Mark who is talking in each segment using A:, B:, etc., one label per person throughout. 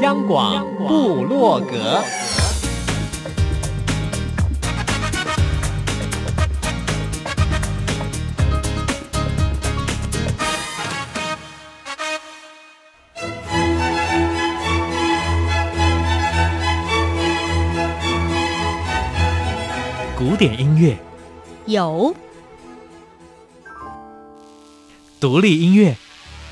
A: 央广布洛格，古典音乐。
B: 有，
A: 独立音乐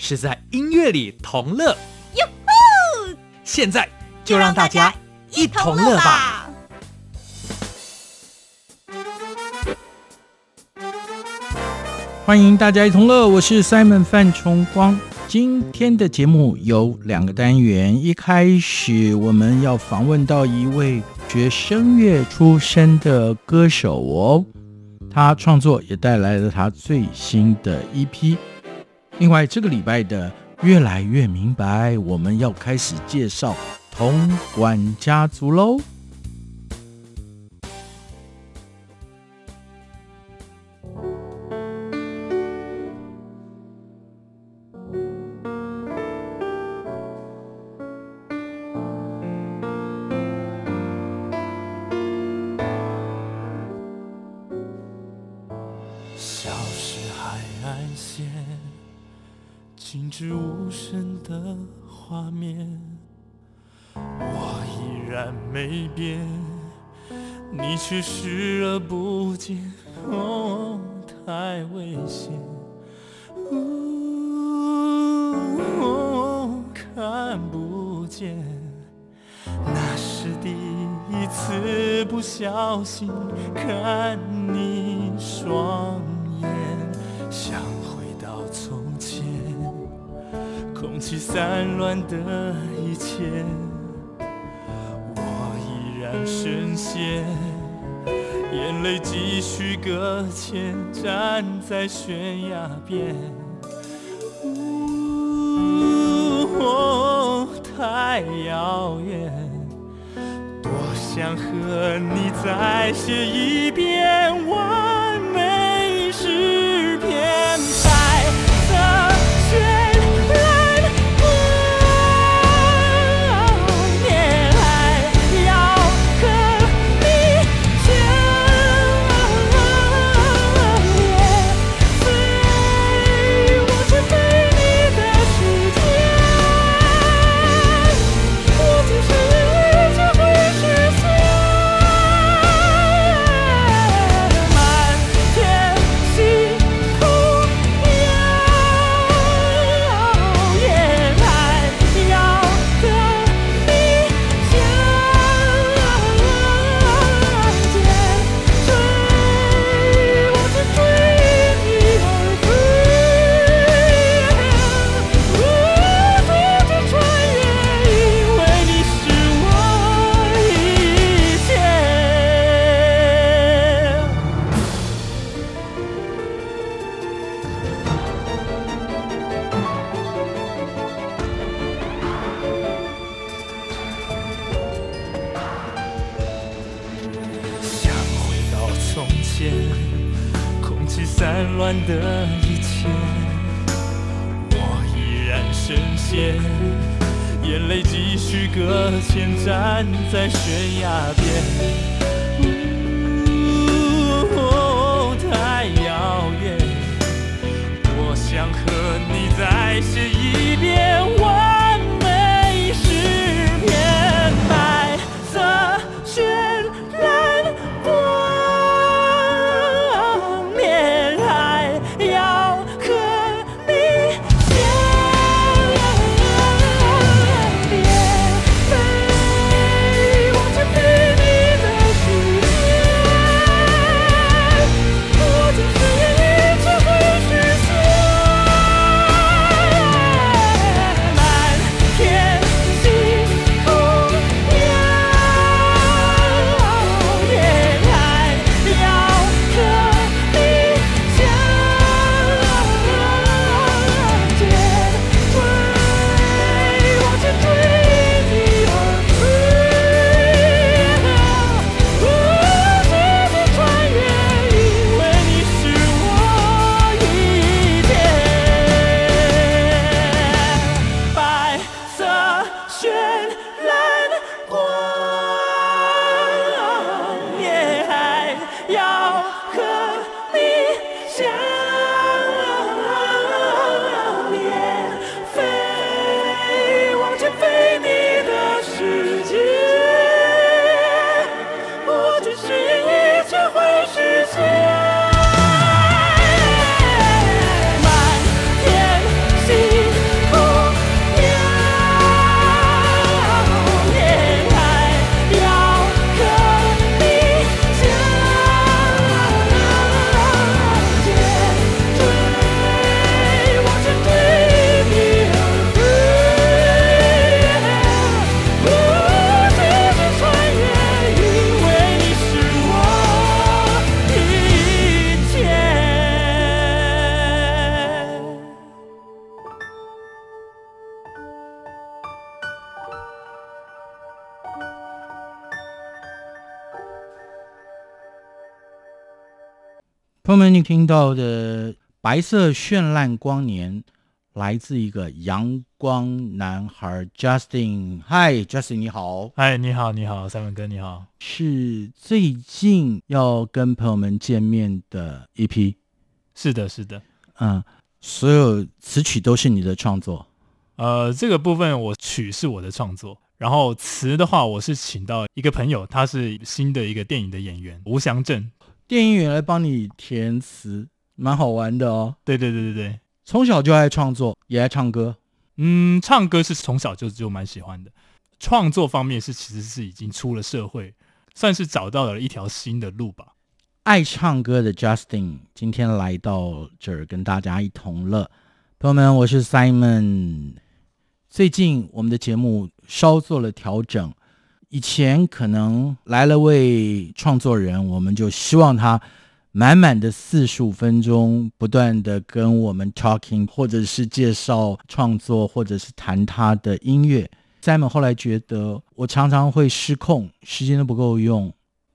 A: 是在音乐里同
B: 乐。
A: 现在就让大家一同乐吧。
C: 欢迎大家一同乐，我是 Simon 范崇光。今天的节目有两个单元，一开始我们要访问到一位学声乐出身的歌手哦，他创作也带来了他最新的 EP。另外，这个礼拜的越来越明白，我们要开始介绍铜管家族
D: 喽。泪继续搁浅，站在悬崖边。哦，太遥远，多想和你再写一遍完美诗眼泪继续搁浅站在悬崖边。太遥远我想和你再写一遍
C: 我听到的白色绚烂光年，来自一个阳光男孩 Justin。Hi，Justin，你好。
D: 嗨，你好，你好，三文哥，你好。
C: 是最近要跟朋友们见面的一批。
D: 是的，是的。
C: 嗯，所有词曲都是你的创作。
D: 呃，这个部分我曲是我的创作，然后词的话，我是请到一个朋友，他是新的一个电影的演员吴祥正。
C: 电影员来帮你填词，蛮好玩的哦。
D: 对对对对对，
C: 从小就爱创作，也爱唱歌。
D: 嗯，唱歌是从小就就蛮喜欢的。创作方面是其实是已经出了社会，算是找到了一条新的路吧。
C: 爱唱歌的 Justin 今天来到这儿跟大家一同乐。朋友们，我是 Simon。最近我们的节目稍做了调整。以前可能来了位创作人，我们就希望他满满的四十五分钟不断的跟我们 talking，或者是介绍创作，或者是谈他的音乐。Simon 后来觉得我常常会失控，时间都不够用，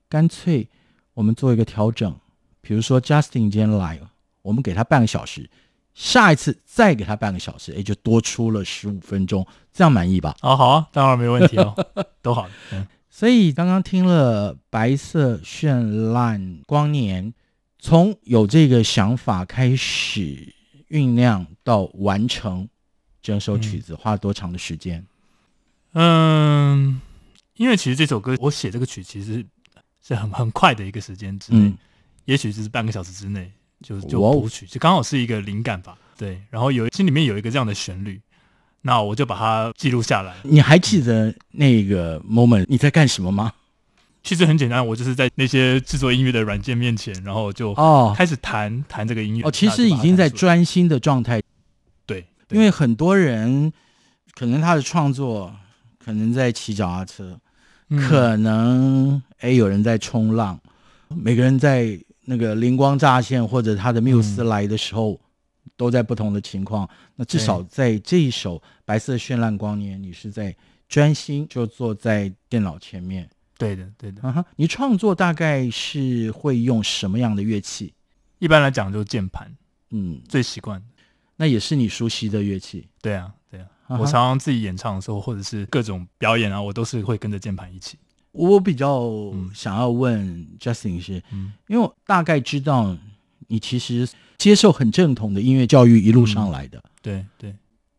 C: 干脆我们做一个调整，比如说 Justin 今天来，我们给他半个小时。下一次再给他半个小时，哎，就多出了十五分钟，这样满意吧？
D: 哦，好啊，当然没问题哦，都好。嗯，
C: 所以刚刚听了白色绚烂光年，从有这个想法开始酝酿到完成整首曲子，花了多长的时间？
D: 嗯，因为其实这首歌我写这个曲其实是很很快的一个时间之内，嗯，也许就是半个小时之内。就就谱曲，就刚好是一个灵感吧。对，然后有心里面有一个这样的旋律，那我就把它记录下来。
C: 你还记得那个 moment 你在干什么吗？
D: 其实很简单，我就是在那些制作音乐的软件面前，然后就哦开始弹弹这个音乐。
C: 哦，其实已经在专心的状态。
D: 对，
C: 因为很多人可能他的创作可能在骑脚踏车，嗯、可能哎有人在冲浪，每个人在。那个灵光乍现，或者他的缪斯来的时候，嗯、都在不同的情况。那至少在这一首《白色绚烂光年》，你是在专心，就坐在电脑前面。
D: 对的，对的。
C: 啊哈，你创作大概是会用什么样的乐器？
D: 一般来讲，就是键盘。
C: 嗯，
D: 最习惯。
C: 那也是你熟悉的乐器。
D: 对啊，对啊。啊、我常常自己演唱的时候，或者是各种表演啊，我都是会跟着键盘一起。
C: 我比较想要问 Justin 是，嗯，因为我大概知道你其实接受很正统的音乐教育一路上来的，
D: 嗯、对对。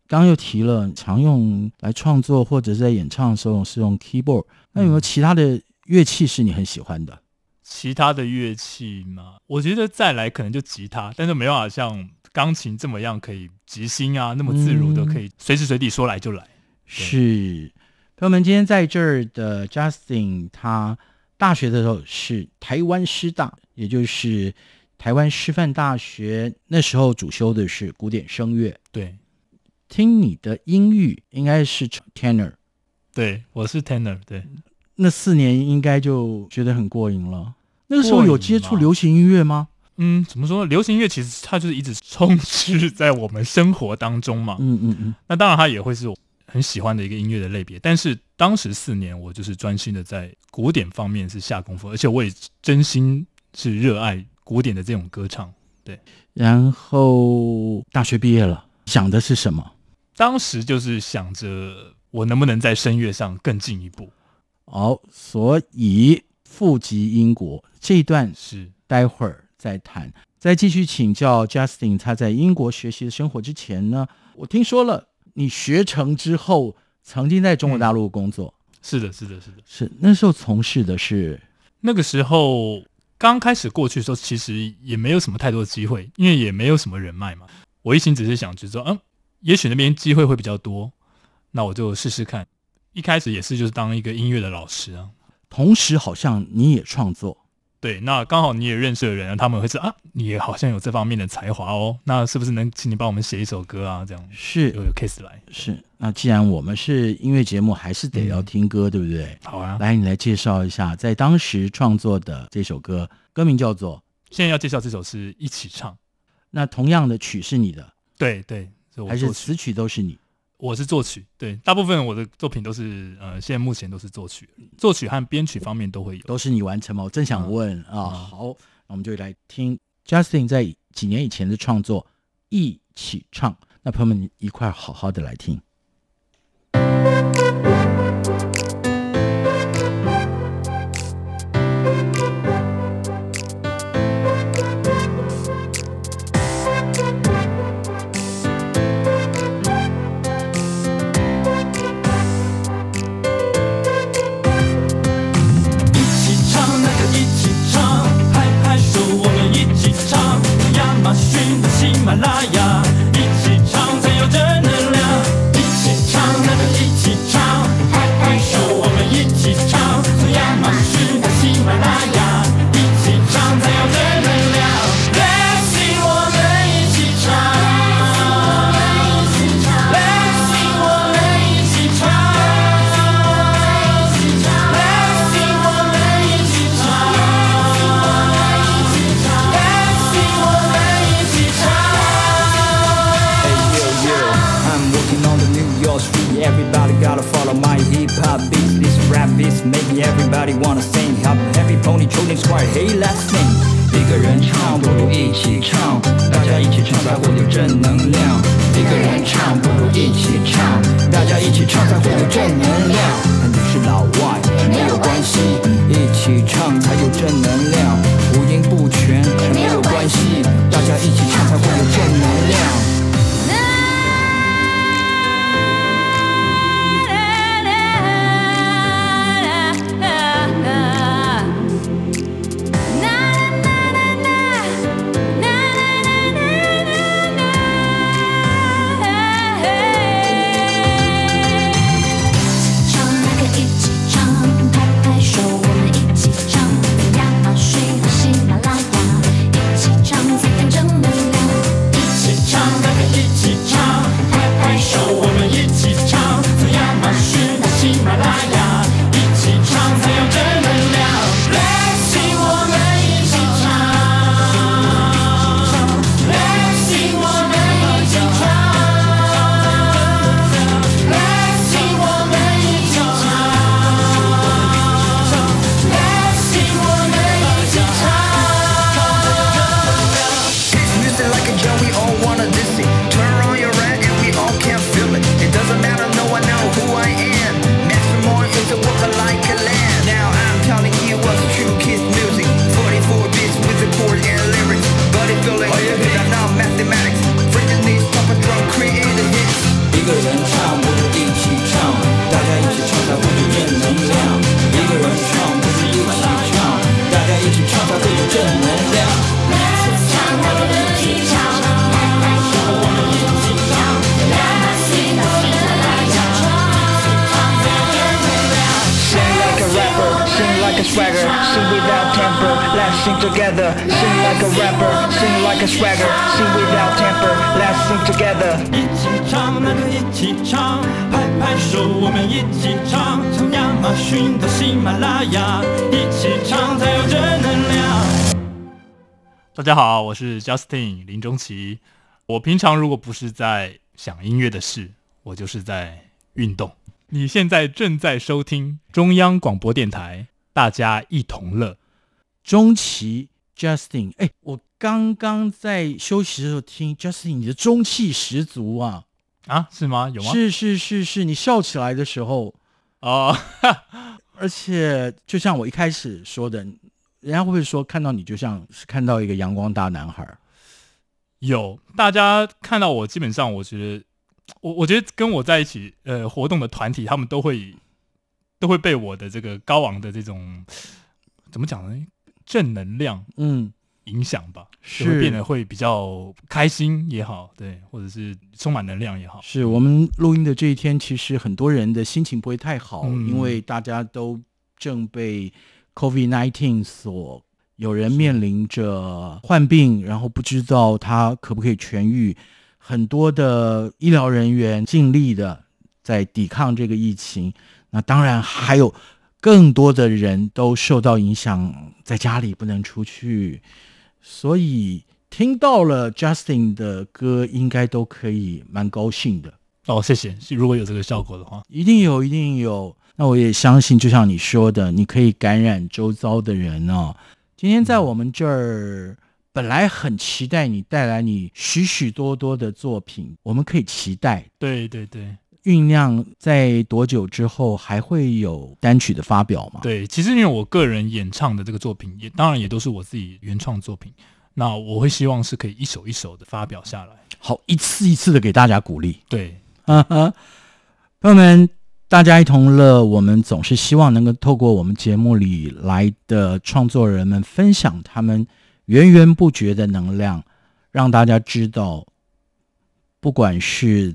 C: 刚刚又提了常用来创作或者在演唱的时候是用 keyboard，那有没有其他的乐器是你很喜欢的？
D: 其他的乐器嘛，我觉得再来可能就吉他，但是没办法像钢琴这么样可以即兴啊，那么自如的可以随时随地说来就来。嗯、
C: 是。朋友们，今天在这儿的 Justin，他大学的时候是台湾师大，也就是台湾师范大学。那时候主修的是古典声乐。
D: 对，
C: 听你的音域应该是 tenor。
D: 对，我是 tenor。对，
C: 那四年应该就觉得很过瘾了。那个时候有接触流行音乐吗？
D: 嗯，怎么说呢？流行音乐其实它就是一直充斥在我们生活当中嘛。
C: 嗯嗯嗯。
D: 那当然，它也会是我。很喜欢的一个音乐的类别，但是当时四年我就是专心的在古典方面是下功夫，而且我也真心是热爱古典的这种歌唱。对，
C: 然后大学毕业了，想的是什么？
D: 当时就是想着我能不能在声乐上更进一步。
C: 好，所以富及英国这一段是待会儿再谈。再继续请教 Justin，他在英国学习的生活之前呢，我听说了。你学成之后，曾经在中国大陆工作。
D: 嗯，是的，是的，是的，
C: 是那时候从事的是
D: 那个时候刚开始过去的时候，其实也没有什么太多的机会，因为也没有什么人脉嘛。我一心只是想去说，嗯，也许那边机会会比较多，那我就试试看。一开始也是就是当一个音乐的老师啊，
C: 同时好像你也创作。
D: 对，那刚好你也认识的人，他们会说啊，你也好像有这方面的才华哦，那是不是能请你帮我们写一首歌啊？这样
C: 是
D: 有 case 来
C: 是。那既然我们是音乐节目，还是得要听歌，嗯、对不对？
D: 好啊，
C: 来，你来介绍一下在当时创作的这首歌，歌名叫做。
D: 现在要介绍这首是一起唱，
C: 那同样的曲是你的，
D: 对对，
C: 还是词曲都是你？
D: 我是作曲，对，大部分我的作品都是呃，现在目前都是作曲，作曲和编曲方面都会有，
C: 都是你完成吗？我正想问、嗯、啊，好，那我们就来听 Justin 在几年以前的创作《一起唱》，那朋友们一块好好的来
D: 听。家好，我是 Justin 林中奇。我平常如果不是在想音乐的事，我就是在运动。你现在正在收听中央广播电台，大家一同乐。
C: 中奇 Justin，哎，我刚刚在休息的时候听 Justin，你的中气十足啊！
D: 啊，是吗？有吗？
C: 是是是是，你笑起来的时候
D: 哦，
C: 而且就像我一开始说的。人家会不会说看到你就像是看到一个阳光大男孩？
D: 有，大家看到我，基本上我觉得，我我觉得跟我在一起呃活动的团体，他们都会都会被我的这个高昂的这种怎么讲呢？正能量嗯影响吧，是会变得会比较开心也好，对，或者是充满能量也好。
C: 是我们录音的这一天，其实很多人的心情不会太好，嗯、因为大家都正被。COVID-19 所有人面临着患病，然后不知道他可不可以痊愈，很多的医疗人员尽力的在抵抗这个疫情。那当然还有更多的人都受到影响，在家里不能出去。所以听到了 Justin 的歌，应该都可以蛮高兴的。
D: 哦，谢谢。如果有这个效果的话，
C: 一定有，一定有。那我也相信，就像你说的，你可以感染周遭的人哦。今天在我们这儿本来很期待你带来你许许多多的作品，我们可以期待。
A: 对对对，
C: 酝酿在多久之后还会有单曲的发表吗？
A: 对，其实因为我个人演唱的这个作品，也当然也都是我自己原创作品。那我会希望是可以一首一首的发表下来，
C: 好，一次一次的给大家鼓励。
A: 对，
C: 哈哈，朋友们，大家一同乐。我们总是希望能够透过我们节目里来的创作人们分享他们源源不绝的能量，让大家知道，不管是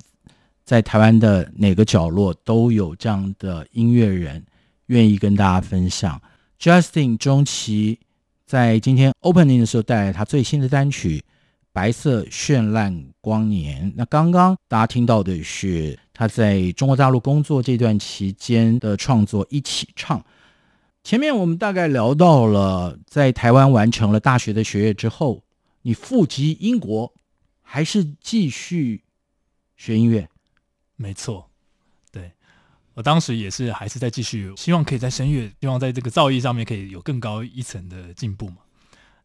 C: 在台湾的哪个角落，都有这样的音乐人愿意跟大家分享。Justin 中期。在今天 opening 的时候带来他最新的单曲《白色绚烂光年》。那刚刚大家听到的是他在中国大陆工作这段期间的创作《一起唱》。前面我们大概聊到了在台湾完成了大学的学业之后，你赴籍英国，还是继续学音乐？
A: 没错。对我当时也是还是在继续，希望可以在声乐，希望在这个造诣上面可以有更高一层的进步嘛。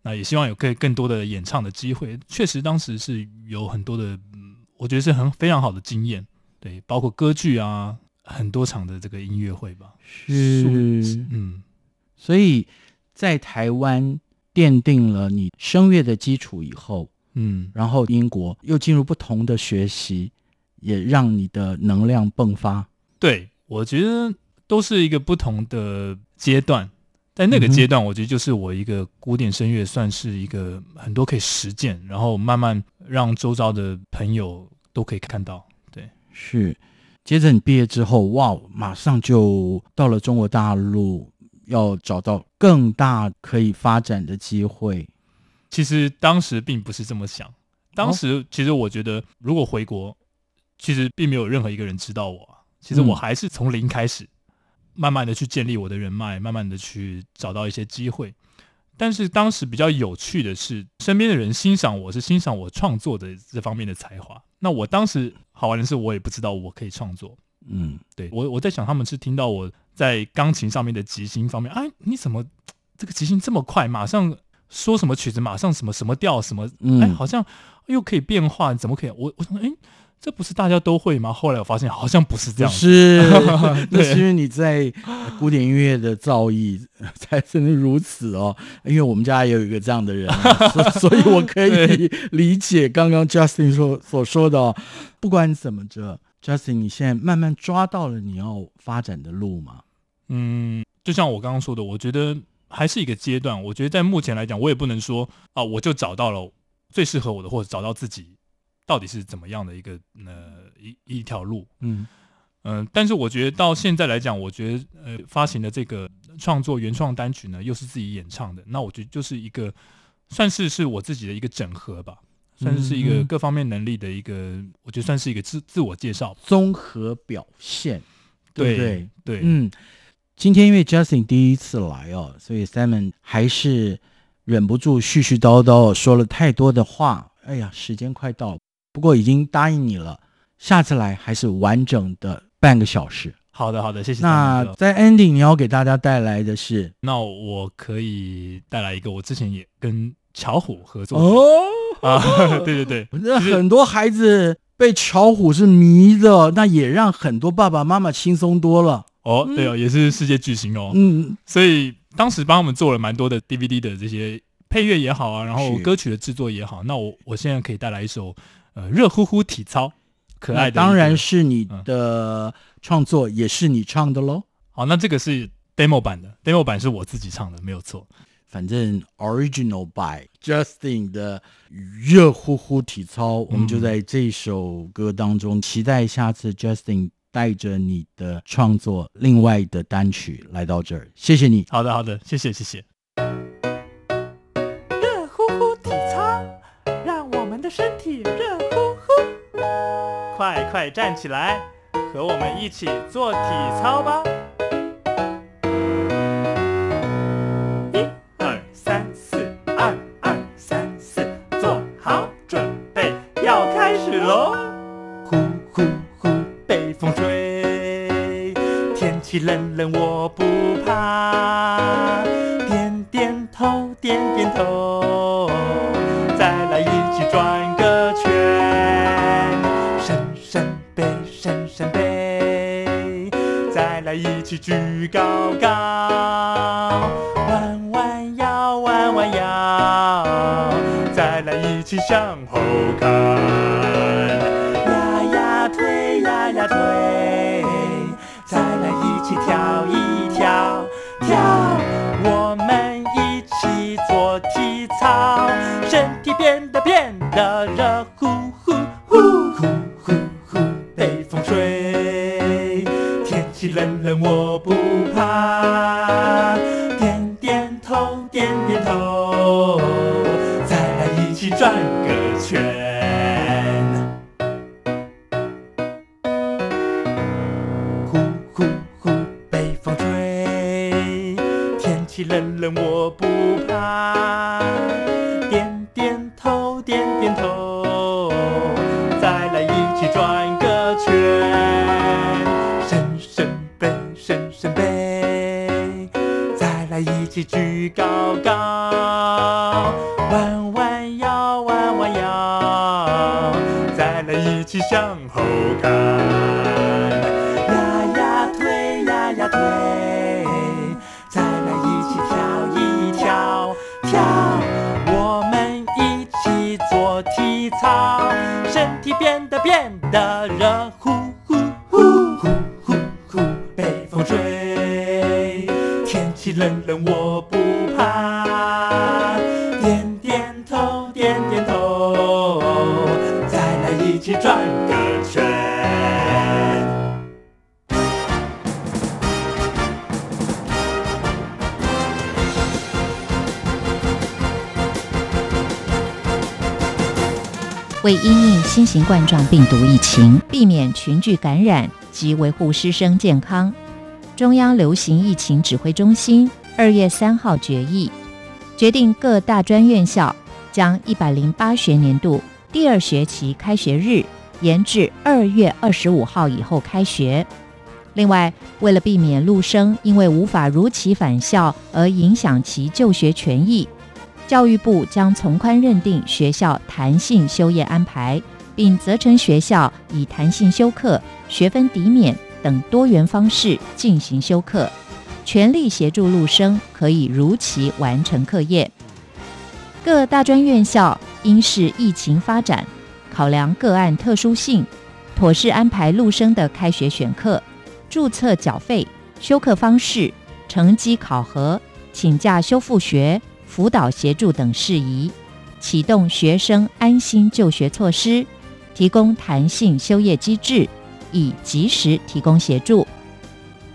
A: 那也希望有更更多的演唱的机会。确实当时是有很多的，嗯，我觉得是很非常好的经验。对，包括歌剧啊，很多场的这个音乐会吧。
C: 是，
A: 嗯，
C: 所以在台湾奠定了你声乐的基础以后，
A: 嗯，
C: 然后英国又进入不同的学习，也让你的能量迸发。
A: 对。我觉得都是一个不同的阶段，在那个阶段，我觉得就是我一个古典声乐算是一个很多可以实践，然后慢慢让周遭的朋友都可以看到。对，
C: 是。接着你毕业之后，哇，马上就到了中国大陆，要找到更大可以发展的机会。
A: 其实当时并不是这么想，当时其实我觉得，如果回国，其实并没有任何一个人知道我。其实我还是从零开始，慢慢的去建立我的人脉，慢慢的去找到一些机会。但是当时比较有趣的是，身边的人欣赏我是欣赏我创作的这方面的才华。那我当时好玩的是，我也不知道我可以创作。
C: 嗯，
A: 对，我我在想，他们是听到我在钢琴上面的即兴方面，哎，你怎么这个即兴这么快？马上说什么曲子，马上什么什么调，什么，哎，好像又可以变化，怎么可以？我我想，哎。这不是大家都会吗？后来我发现好像不是这样，
C: 是，那是因为你在古典音乐的造诣 才真的如此哦。因为我们家也有一个这样的人，所所以我可以理解刚刚 Justin 说所说的哦。不管怎么着，Justin，你现在慢慢抓到了你要发展的路吗？
A: 嗯，就像我刚刚说的，我觉得还是一个阶段。我觉得在目前来讲，我也不能说啊，我就找到了最适合我的，或者找到自己。到底是怎么样的一个呃一一条路？
C: 嗯
A: 嗯、呃，但是我觉得到现在来讲，我觉得呃发行的这个创作原创单曲呢，又是自己演唱的，那我觉得就是一个算是是我自己的一个整合吧，算是是一个各方面能力的一个，嗯、我觉得算是一个自自我介绍
C: 综合表现，对对
A: 对，
C: 嗯，今天因为 Justin 第一次来哦，所以 Simon 还是忍不住絮絮叨叨说了太多的话，哎呀，时间快到了。不过已经答应你了，下次来还是完整的半个小时。
A: 好的，好的，谢谢。
C: 那在 ending 你要给大家带来的是，
A: 那我可以带来一个，我之前也跟巧虎合作的
C: 哦
A: 啊，对 对对，
C: 那很多孩子被巧虎是迷的，那也让很多爸爸妈妈轻松多了。
A: 哦，对哦，也是世界巨星哦，
C: 嗯，
A: 所以当时帮我们做了蛮多的 DVD 的这些配乐也好啊，然后歌曲的制作也好，那我我现在可以带来一首。呃，热乎乎体操，可爱的，
C: 当然是你的创作，嗯、也是你唱的喽。
A: 好，那这个是 demo 版的，demo 版是我自己唱的，没有错。
C: 反正 original by Justin 的热乎乎体操，嗯、我们就在这首歌当中，期待下次 Justin 带着你的创作另外的单曲来到这儿。谢谢你。
A: 好的，好的，
E: 谢谢，谢谢。快快站起来，和我们一起做体操吧！
F: 冠状病毒疫情，避免群聚感染及维护师生健康，中央流行疫情指挥中心二月三号决议，决定各大专院校将一百零八学年度第二学期开学日延至二月二十五号以后开学。另外，为了避免陆生因为无法如期返校而影响其就学权益。教育部将从宽认定学校弹性休业安排，并责成学校以弹性修课、学分抵免等多元方式进行修课，全力协助陆生可以如期完成课业。各大专院校应视疫情发展，考量个案特殊性，妥善安排陆生的开学选课、注册缴费、修课方式、成绩考核、请假修复学。辅导协助等事宜，启动学生安心就学措施，提供弹性休业机制，以及时提供协助。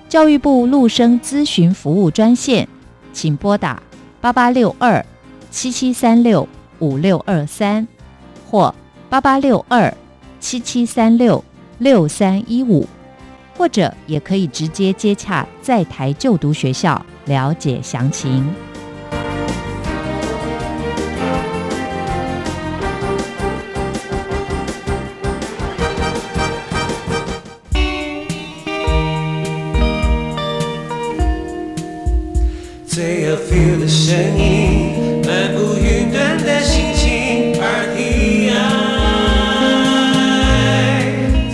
F: 教育部陆生咨询服务专线，请拨打八八六二七七三六五六二三或八八六二七七三六六三一五，或者也可以直接接洽在台就读学校了解详情。
G: 声音漫步云端的心情，RTI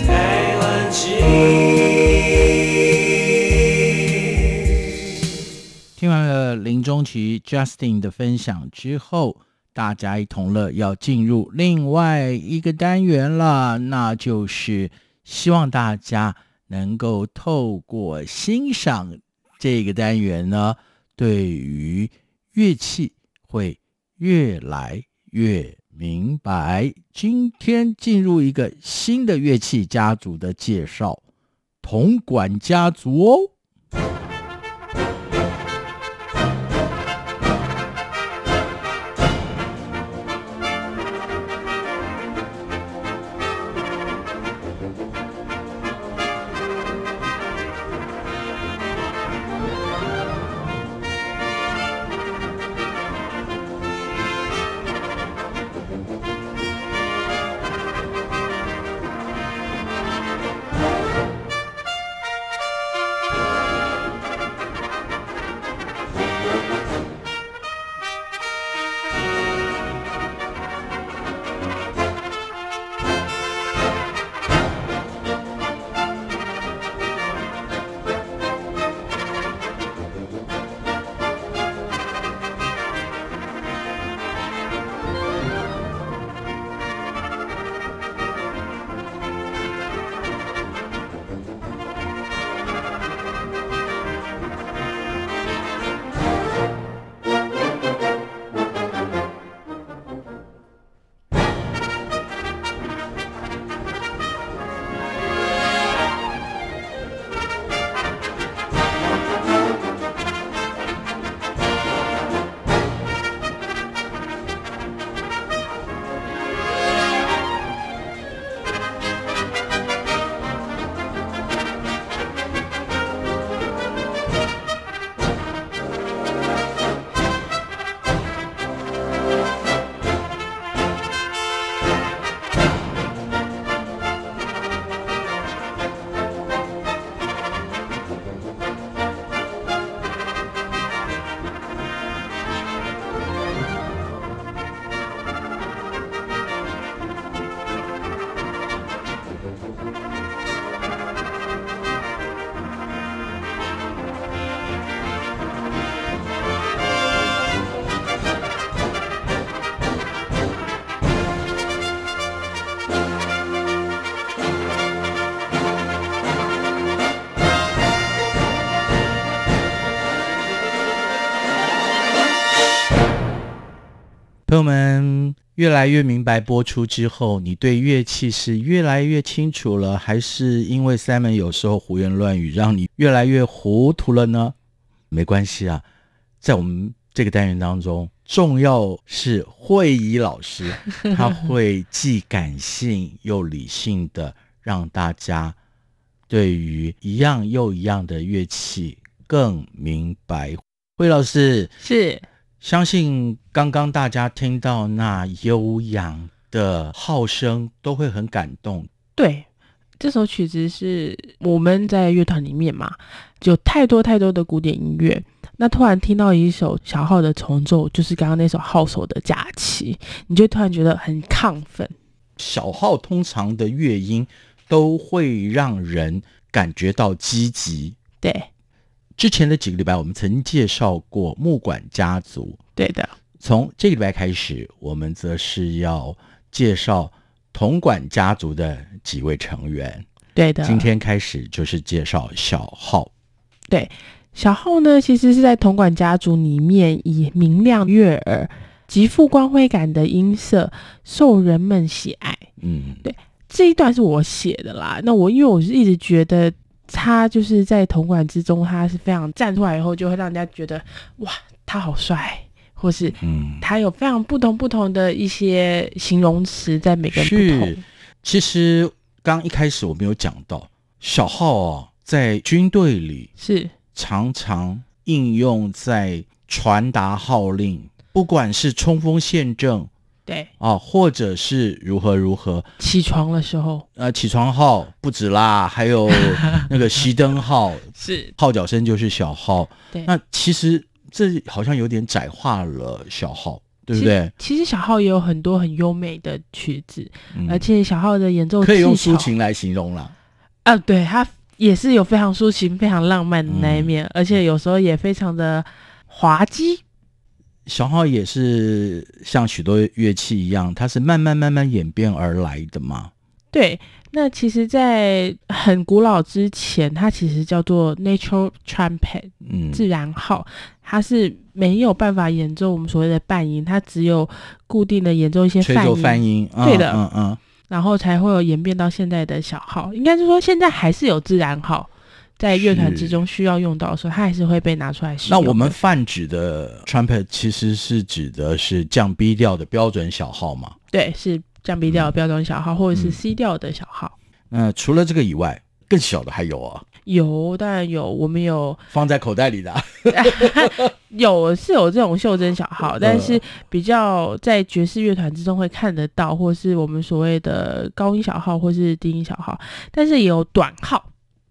G: 台湾之音。
C: 听完了林中奇 Justin 的分享之后，大家一同乐要进入另外一个单元了，那就是希望大家能够透过欣赏这个单元呢，对于乐器会越来越明白。今天进入一个新的乐器家族的介绍，铜管家族哦。朋友们越来越明白播出之后，你对乐器是越来越清楚了，还是因为 Simon 有时候胡言乱语，让你越来越糊涂了呢？没关系啊，在我们这个单元当中，重要是会仪老师，他会既感性又理性的让大家对于一样又一样的乐器更明白。慧老师
H: 是。
C: 相信刚刚大家听到那悠扬的号声，都会很感动。
H: 对，这首曲子是我们在乐团里面嘛，有太多太多的古典音乐。那突然听到一首小号的重奏，就是刚刚那首号手的假期，你就突然觉得很亢奋。
C: 小号通常的乐音都会让人感觉到积极。
H: 对。
C: 之前的几个礼拜，我们曾介绍过木管家族。
H: 对的，
C: 从这个礼拜开始，我们则是要介绍铜管家族的几位成员。
H: 对的，
C: 今天开始就是介绍小号。
H: 对，小号呢，其实是在铜管家族里面以明亮悦耳、极富光辉感的音色受人们喜爱。
C: 嗯，
H: 对，这一段是我写的啦。那我因为我是一直觉得。他就是在铜管之中，他是非常站出来以后，就会让人家觉得哇，他好帅，或是嗯，他有非常不同不同的一些形容词在每个人不同。
C: 是，其实刚一开始我没有讲到小号啊，在军队里
H: 是
C: 常常应用在传达号令，不管是冲锋陷阵。
H: 对
C: 啊，或者是如何如何
H: 起床的时候，
C: 呃，起床号不止啦，还有那个熄灯号
H: 是
C: 号角声就是小号。
H: 对，
C: 那其实这好像有点窄化了小号，对不对？
H: 其实小号也有很多很优美的曲子，嗯、而且小号的演奏
C: 可以用抒情来形容了。
H: 啊，对，它也是有非常抒情、非常浪漫的那一面，嗯、而且有时候也非常的滑稽。
C: 小号也是像许多乐器一样，它是慢慢慢慢演变而来的嘛。
H: 对，那其实，在很古老之前，它其实叫做 natural trumpet，嗯，自然号，它是没有办法演奏我们所谓的半音，它只有固定的演奏一些泛音，
C: 吹奏泛音，嗯、
H: 对的，
C: 嗯嗯，
H: 然后才会有演变到现在的小号。应该是说，现在还是有自然号。在乐团之中需要用到的时候，它还是会被拿出来使用。
C: 那我们泛指的 trumpet 其实是指的是降 B 调的标准小号吗？
H: 对，是降 B 调的标准小号，嗯、或者是 C 调的小号。
C: 那、嗯、除了这个以外，更小的还有啊？
H: 有，当然有。我们有
C: 放在口袋里的、啊，
H: 有是有这种袖珍小号，但是比较在爵士乐团之中会看得到，或是我们所谓的高音小号，或是低音小号，但是也有短号。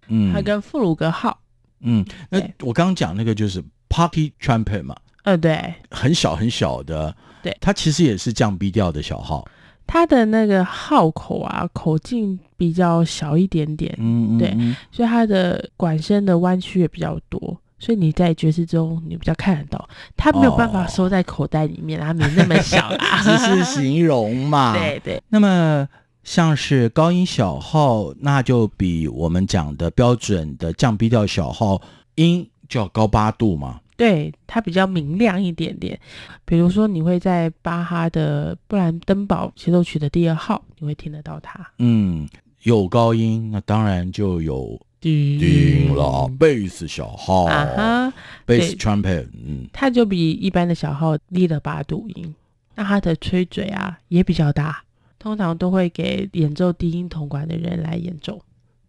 H: 嗯，它跟富鲁格号，
C: 嗯，那我刚刚讲那个就是 pocket trumpet 嘛，
H: 呃，对，
C: 很小很小的，
H: 对，
C: 它其实也是降 B 调的小号，
H: 它的那个号口啊，口径比较小一点点，嗯，对，嗯、所以它的管身的弯曲也比较多，所以你在爵士中你比较看得到，它没有办法收在口袋里面，哦、它没那么小啦，
C: 只是形容嘛，
H: 对对，
C: 那么。像是高音小号，那就比我们讲的标准的降 B 调小号音就要高八度嘛。
H: 对，它比较明亮一点点。比如说，你会在巴哈的布兰登堡协奏曲的第二号，你会听得到它。
C: 嗯，有高音，那当然就有低音了。贝斯小号，啊哈，贝斯 trumpet，嗯，
H: 它就比一般的小号低了八度音。那它的吹嘴啊也比较大。通常都会给演奏低音铜管的人来演奏，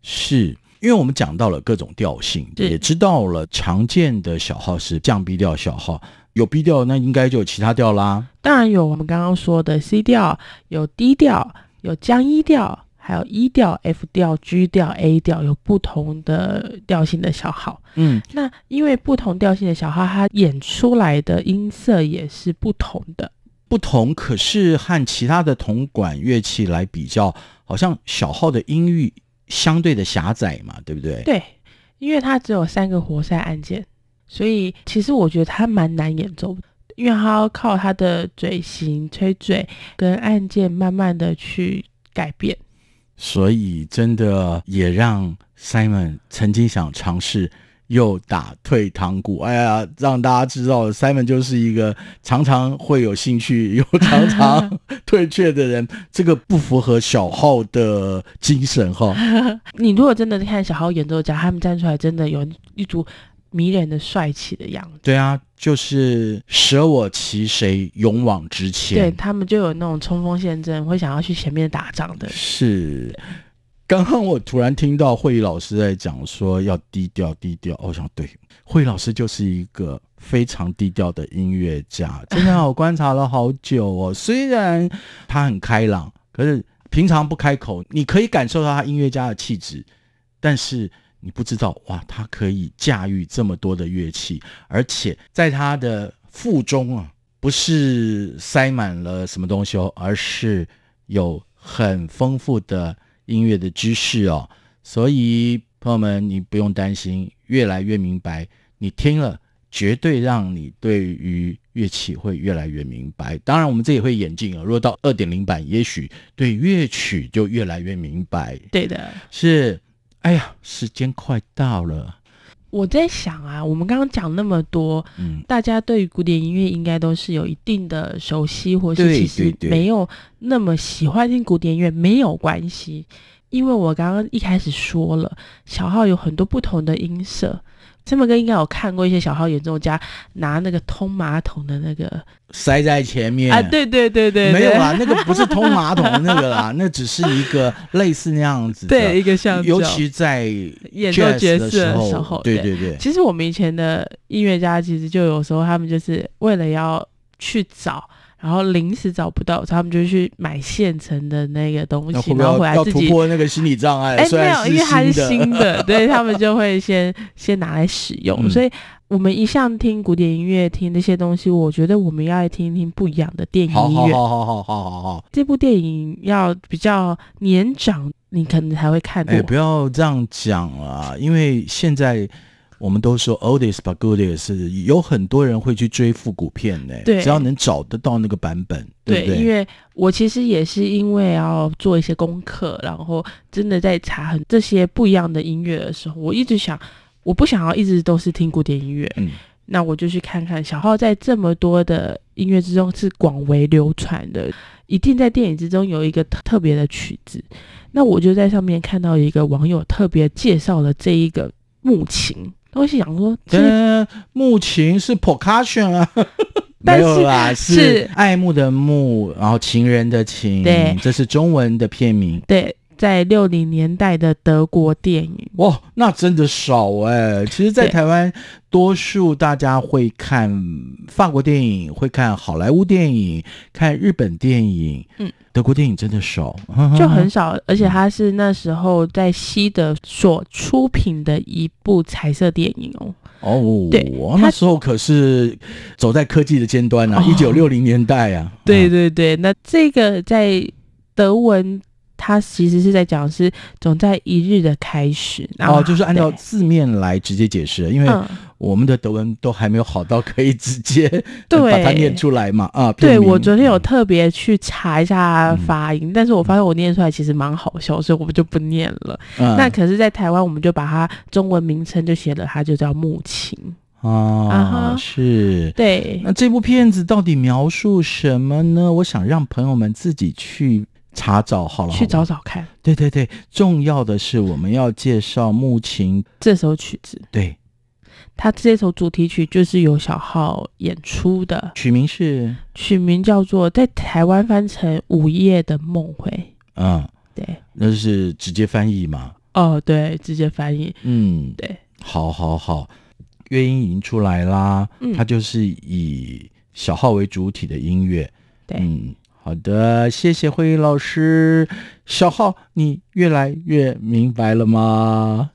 C: 是因为我们讲到了各种调性，也知道了常见的小号是降 B 调小号，有 B 调那应该就有其他调啦。
H: 当然有我们刚刚说的 C 调，有 D 调，有降 E 调，还有 E 调、F 调、G 调、A 调，有不同的调性的小号。嗯，那因为不同调性的小号，它演出来的音色也是不同的。
C: 不同，可是和其他的铜管乐器来比较，好像小号的音域相对的狭窄嘛，对不对？
H: 对，因为它只有三个活塞按键，所以其实我觉得它蛮难演奏，因为它要靠它的嘴型、吹嘴跟按键慢慢的去改变。
C: 所以真的也让 Simon 曾经想尝试又打退堂鼓。哎呀，让大家知道，Simon 就是一个常常会有兴趣又常常退却的人，这个不符合小号的精神哈。
H: 你如果真的看小号演奏家，他们站出来真的有一组迷人的帅气的样子。
C: 对啊，就是舍我其谁，勇往直前。
H: 对，他们就有那种冲锋陷阵，会想要去前面打仗的。
C: 是。刚刚我突然听到慧仪老师在讲说要低调低调，我想对，慧仪老师就是一个非常低调的音乐家，真的我观察了好久哦。虽然他很开朗，可是平常不开口，你可以感受到他音乐家的气质，但是你不知道哇，他可以驾驭这么多的乐器，而且在他的腹中啊，不是塞满了什么东西哦，而是有很丰富的。音乐的知识哦，所以朋友们，你不用担心，越来越明白，你听了绝对让你对于乐器会越来越明白。当然，我们这也会演进啊。如果到二点零版，也许对乐曲就越来越明白。
H: 对的，
C: 是。哎呀，时间快到了。
H: 我在想啊，我们刚刚讲那么多，嗯，大家对于古典音乐应该都是有一定的熟悉，或是其实没有那么喜欢听古典音乐，没有关系，因为我刚刚一开始说了，小号有很多不同的音色。这么哥应该有看过一些小号演奏家拿那个通马桶的那个
C: 塞在前面
H: 啊，对对对对，
C: 没有啦，那个不是通马桶的那个啦，那只是一个类似那样子的，
H: 对，一个像，
C: 尤其在
H: 演奏爵士的时候，
C: 对对对。
H: 其实我们以前的音乐家，其实就有时候他们就是为了要去找。然后临时找不到，他们就去买现成的那个东西，然后回来自己
C: 突破那个心理障碍。哎，
H: 没有，因为它是新的，对他们就会先先拿来使用。所以我们一向听古典音乐，听那些东西，我觉得我们要来听一听不一样的电影音乐。
C: 好好好好好好，
H: 这部电影要比较年长，你可能才会看过。
C: 也、不要这样讲啊，因为现在。我们都说 oldest but goodest，有很多人会去追复古片呢。对，只要能找得到那个版本，对不对？
H: 因为我其实也是因为要做一些功课，然后真的在查很这些不一样的音乐的时候，我一直想，我不想要一直都是听古典音乐。嗯，那我就去看看小号在这么多的音乐之中是广为流传的，一定在电影之中有一个特特别的曲子。那我就在上面看到一个网友特别介绍了这一个木琴。我是想说，
C: 这木琴是 percussion 啊，没有啦，是爱慕的慕，然后情人的情，对，这是中文的片名。
H: 对，在六零年代的德国电影，
C: 哇，那真的少哎。其实，在台湾，多数大家会看法国电影，会看好莱坞电影，看日本电影，嗯。德国电影真的少，
H: 就很少，而且它是那时候在西德所出品的一部彩色电影哦。
C: 哦，对，那时候可是走在科技的尖端啊，一九六零年代啊。
H: 对对对，那这个在德文。它其实是在讲是总在一日的开始，然后
C: 哦，就是按照字面来直接解释，因为我们的德文都还没有好到可以直接 对把它念出来嘛啊。
H: 对，我昨天有特别去查一下发音，嗯、但是我发现我念出来其实蛮好笑，所以我们就不念了。嗯、那可是，在台湾我们就把它中文名称就写了，它就叫木琴
C: 啊，啊是，
H: 对。
C: 那这部片子到底描述什么呢？我想让朋友们自己去。查找好了，
H: 去找找看。
C: 对对对，重要的是我们要介绍木琴
H: 这首曲子。
C: 对，
H: 它这首主题曲就是由小号演出的，
C: 曲名是
H: 曲名叫做在台湾翻成《午夜的梦回》。
C: 嗯，
H: 对，
C: 那是直接翻译嘛？
H: 哦，对，直接翻译。
C: 嗯，
H: 对，
C: 好好好，乐音已经出来啦。嗯，它就是以小号为主体的音乐。
H: 对，
C: 嗯。好的，谢谢慧仪老师。小号，你越来越明白了
I: 吗？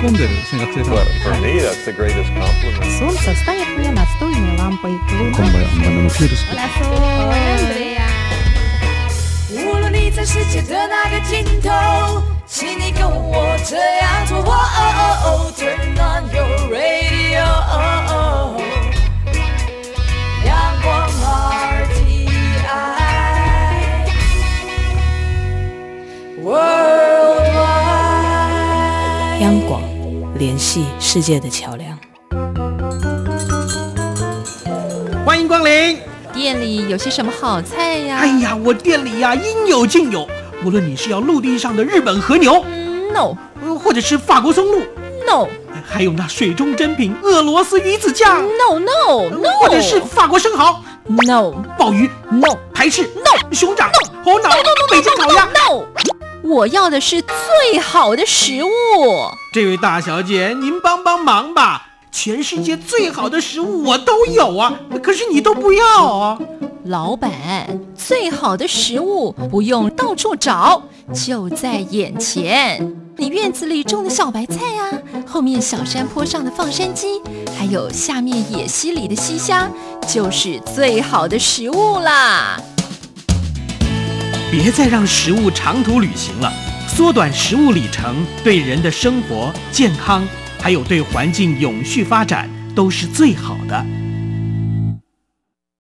I: 込んでるですね学生さん
J: Well, for me, that's the greatest compliment.
B: Солнце стоит мне настольной лампой.
I: こんばんはバナナのフィールス
B: Hola, Sol. Andrea.
K: 无论你在世界的哪
L: 个尽 系世界的桥梁。
M: 欢迎光临。
N: 店里有些什么好菜呀？
M: 哎呀，我店里呀、应有尽有。无论你是要陆地上的日本和牛，
N: 嗯，no
M: 呃或者是法国松露
N: ，no
M: 还有那水中珍品俄罗斯鱼子酱
N: ，no no no，
M: 或者是法国生蚝、
N: no
M: 鲍鱼、
N: no
M: 排翅、no 熊掌，no，、猴脑、北京烤鸭。
N: no，我要的是最好的食物。
M: 这位大小姐，您帮帮忙吧！全世界最好的食物我都有啊，可是你都不要啊！
N: 老板，最好的食物不用到处找，就在眼前。你院子里种的小白菜啊，后面小山坡上的放山鸡，还有下面野溪里的溪虾，就是最好的食物啦。
M: 别再让食物长途旅行了，缩短食物里程，对人的生活、健康，还有对环境永续发展，都是最好的。